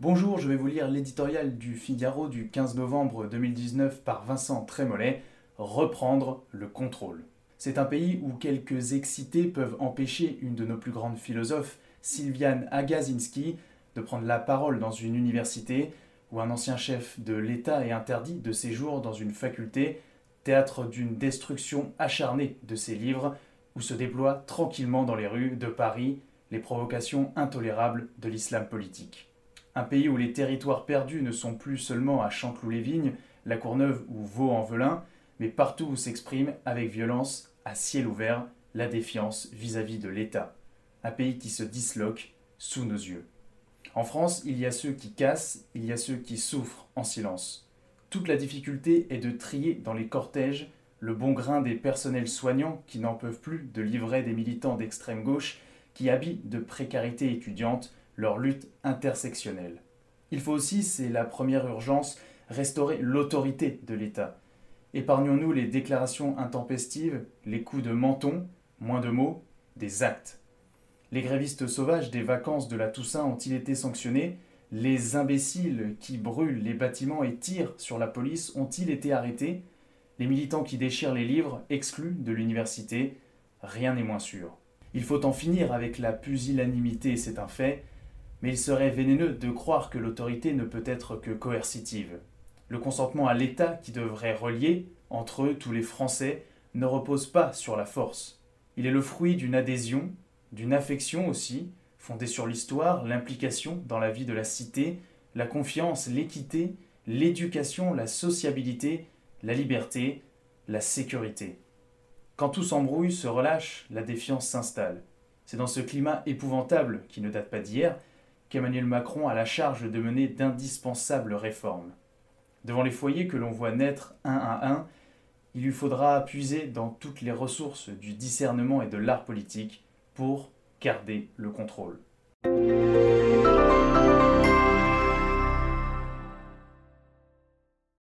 Bonjour, je vais vous lire l'éditorial du Figaro du 15 novembre 2019 par Vincent Trémollet, Reprendre le contrôle. C'est un pays où quelques excités peuvent empêcher une de nos plus grandes philosophes, Sylviane Agazinski, de prendre la parole dans une université, où un ancien chef de l'État est interdit de séjour dans une faculté, théâtre d'une destruction acharnée de ses livres, où se déploient tranquillement dans les rues de Paris les provocations intolérables de l'islam politique un pays où les territoires perdus ne sont plus seulement à Chanteloup-les-Vignes, La Courneuve ou Vaux-en-Velin, mais partout où s'exprime avec violence, à ciel ouvert, la défiance vis-à-vis de l'État. Un pays qui se disloque sous nos yeux. En France, il y a ceux qui cassent, il y a ceux qui souffrent en silence. Toute la difficulté est de trier dans les cortèges le bon grain des personnels soignants qui n'en peuvent plus de livrer des militants d'extrême gauche qui habillent de précarité étudiante leur lutte intersectionnelle. Il faut aussi, c'est la première urgence, restaurer l'autorité de l'État. Épargnons-nous les déclarations intempestives, les coups de menton, moins de mots, des actes. Les grévistes sauvages des vacances de la Toussaint ont-ils été sanctionnés? Les imbéciles qui brûlent les bâtiments et tirent sur la police ont-ils été arrêtés? Les militants qui déchirent les livres, exclus de l'université? Rien n'est moins sûr. Il faut en finir avec la pusillanimité, c'est un fait, mais il serait vénéneux de croire que l'autorité ne peut être que coercitive. Le consentement à l'État qui devrait relier, entre eux, tous les Français, ne repose pas sur la force. Il est le fruit d'une adhésion, d'une affection aussi, fondée sur l'histoire, l'implication dans la vie de la cité, la confiance, l'équité, l'éducation, la sociabilité, la liberté, la sécurité. Quand tout s'embrouille, se relâche, la défiance s'installe. C'est dans ce climat épouvantable, qui ne date pas d'hier, qu'Emmanuel Macron a la charge de mener d'indispensables réformes. Devant les foyers que l'on voit naître un à un, il lui faudra puiser dans toutes les ressources du discernement et de l'art politique pour garder le contrôle.